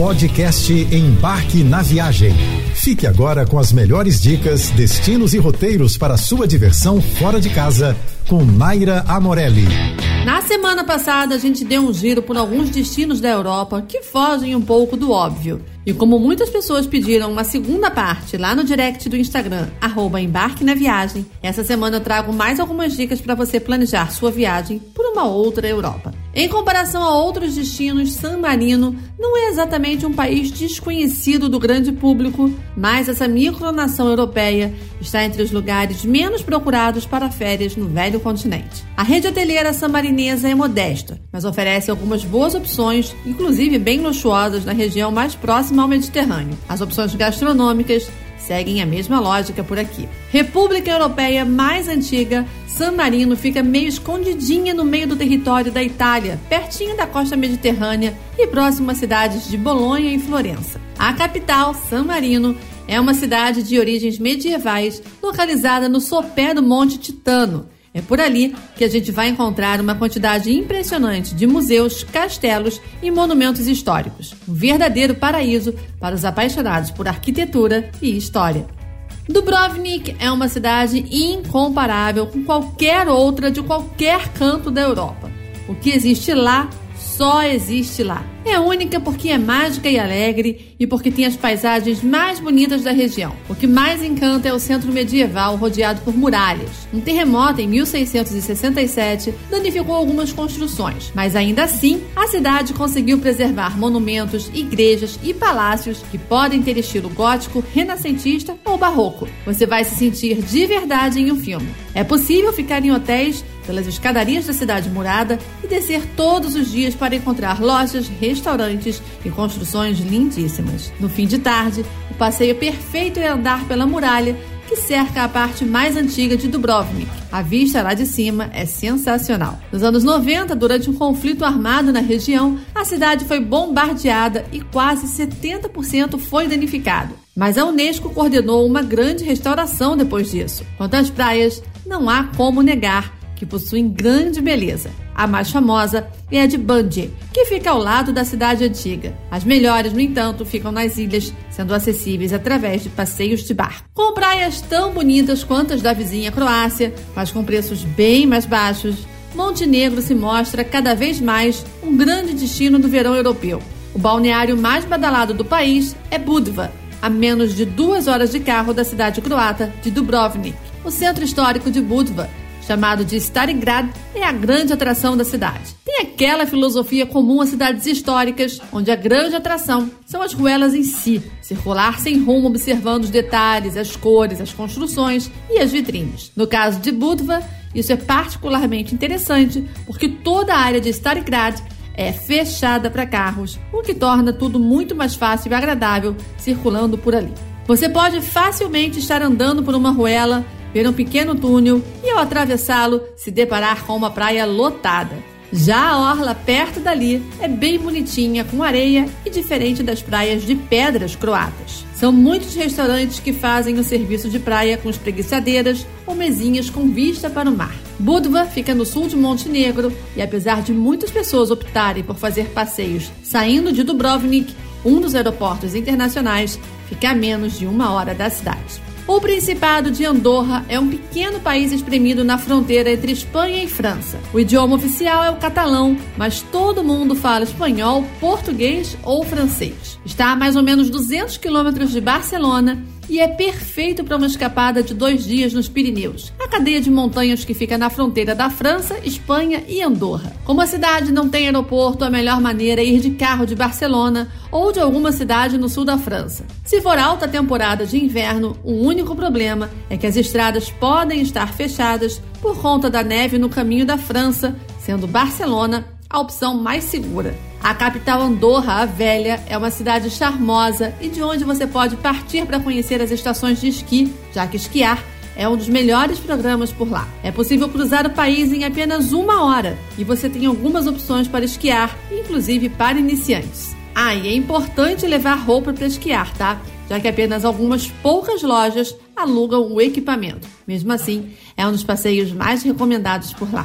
Podcast Embarque na Viagem. Fique agora com as melhores dicas, destinos e roteiros para sua diversão fora de casa com Naira Amorelli. Na semana passada, a gente deu um giro por alguns destinos da Europa que fogem um pouco do óbvio. E como muitas pessoas pediram uma segunda parte lá no direct do Instagram, arroba embarque na viagem, essa semana eu trago mais algumas dicas para você planejar sua viagem por uma outra Europa. Em comparação a outros destinos, San Marino não é exatamente um país desconhecido do grande público, mas essa micronação europeia está entre os lugares menos procurados para férias no velho continente. A rede hoteleira sammarinesa é modesta, mas oferece algumas boas opções, inclusive bem luxuosas na região mais próxima ao Mediterrâneo. As opções gastronômicas seguem a mesma lógica por aqui. República Europeia mais antiga, San Marino fica meio escondidinha no meio do território da Itália, pertinho da costa mediterrânea e próximo às cidades de Bolonha e Florença. A capital, San Marino, é uma cidade de origens medievais, localizada no sopé do Monte Titano. É por ali que a gente vai encontrar uma quantidade impressionante de museus, castelos e monumentos históricos. Um verdadeiro paraíso para os apaixonados por arquitetura e história. Dubrovnik é uma cidade incomparável com qualquer outra de qualquer canto da Europa. O que existe lá só existe lá. É única porque é mágica e alegre e porque tem as paisagens mais bonitas da região. O que mais encanta é o centro medieval rodeado por muralhas. Um terremoto em 1667 danificou algumas construções, mas ainda assim a cidade conseguiu preservar monumentos, igrejas e palácios que podem ter estilo gótico, renascentista ou barroco. Você vai se sentir de verdade em um filme. É possível ficar em hotéis pelas escadarias da cidade murada e descer todos os dias para encontrar lojas, restaurantes e construções lindíssimas. No fim de tarde, o passeio perfeito é andar pela muralha que cerca a parte mais antiga de Dubrovnik. A vista lá de cima é sensacional. Nos anos 90, durante um conflito armado na região, a cidade foi bombardeada e quase 70% foi danificado. Mas a Unesco coordenou uma grande restauração depois disso. Quanto às praias, não há como negar que possuem grande beleza. A mais famosa é a de Bandi, que fica ao lado da cidade antiga. As melhores, no entanto, ficam nas ilhas, sendo acessíveis através de passeios de barco. Com praias tão bonitas quanto as da vizinha Croácia, mas com preços bem mais baixos, Montenegro se mostra cada vez mais um grande destino do verão europeu. O balneário mais badalado do país é Budva, a menos de duas horas de carro da cidade croata de Dubrovnik. O centro histórico de Budva chamado de Starigrad, é a grande atração da cidade. Tem aquela filosofia comum às cidades históricas, onde a grande atração são as ruelas em si, circular sem rumo observando os detalhes, as cores, as construções e as vitrines. No caso de Budva, isso é particularmente interessante porque toda a área de Starigrad é fechada para carros, o que torna tudo muito mais fácil e agradável circulando por ali. Você pode facilmente estar andando por uma ruela ver um pequeno túnel e, ao atravessá-lo, se deparar com uma praia lotada. Já a orla perto dali é bem bonitinha, com areia e diferente das praias de pedras croatas. São muitos restaurantes que fazem o serviço de praia com espreguiçadeiras ou mesinhas com vista para o mar. Budva fica no sul de Montenegro e, apesar de muitas pessoas optarem por fazer passeios saindo de Dubrovnik, um dos aeroportos internacionais, fica a menos de uma hora da cidade. O Principado de Andorra é um pequeno país espremido na fronteira entre Espanha e França. O idioma oficial é o catalão, mas todo mundo fala espanhol, português ou francês. Está a mais ou menos 200 quilômetros de Barcelona e é perfeito para uma escapada de dois dias nos Pirineus, a cadeia de montanhas que fica na fronteira da França, Espanha e Andorra. Como a cidade não tem aeroporto, a melhor maneira é ir de carro de Barcelona ou de alguma cidade no sul da França. Se for alta temporada de inverno, o único problema é que as estradas podem estar fechadas por conta da neve no caminho da França, sendo Barcelona a opção mais segura. A capital Andorra, a Velha, é uma cidade charmosa e de onde você pode partir para conhecer as estações de esqui, já que esquiar é um dos melhores programas por lá. É possível cruzar o país em apenas uma hora e você tem algumas opções para esquiar, inclusive para iniciantes. Ah, e é importante levar roupa para esquiar, tá? Já que apenas algumas poucas lojas alugam o equipamento. Mesmo assim, é um dos passeios mais recomendados por lá.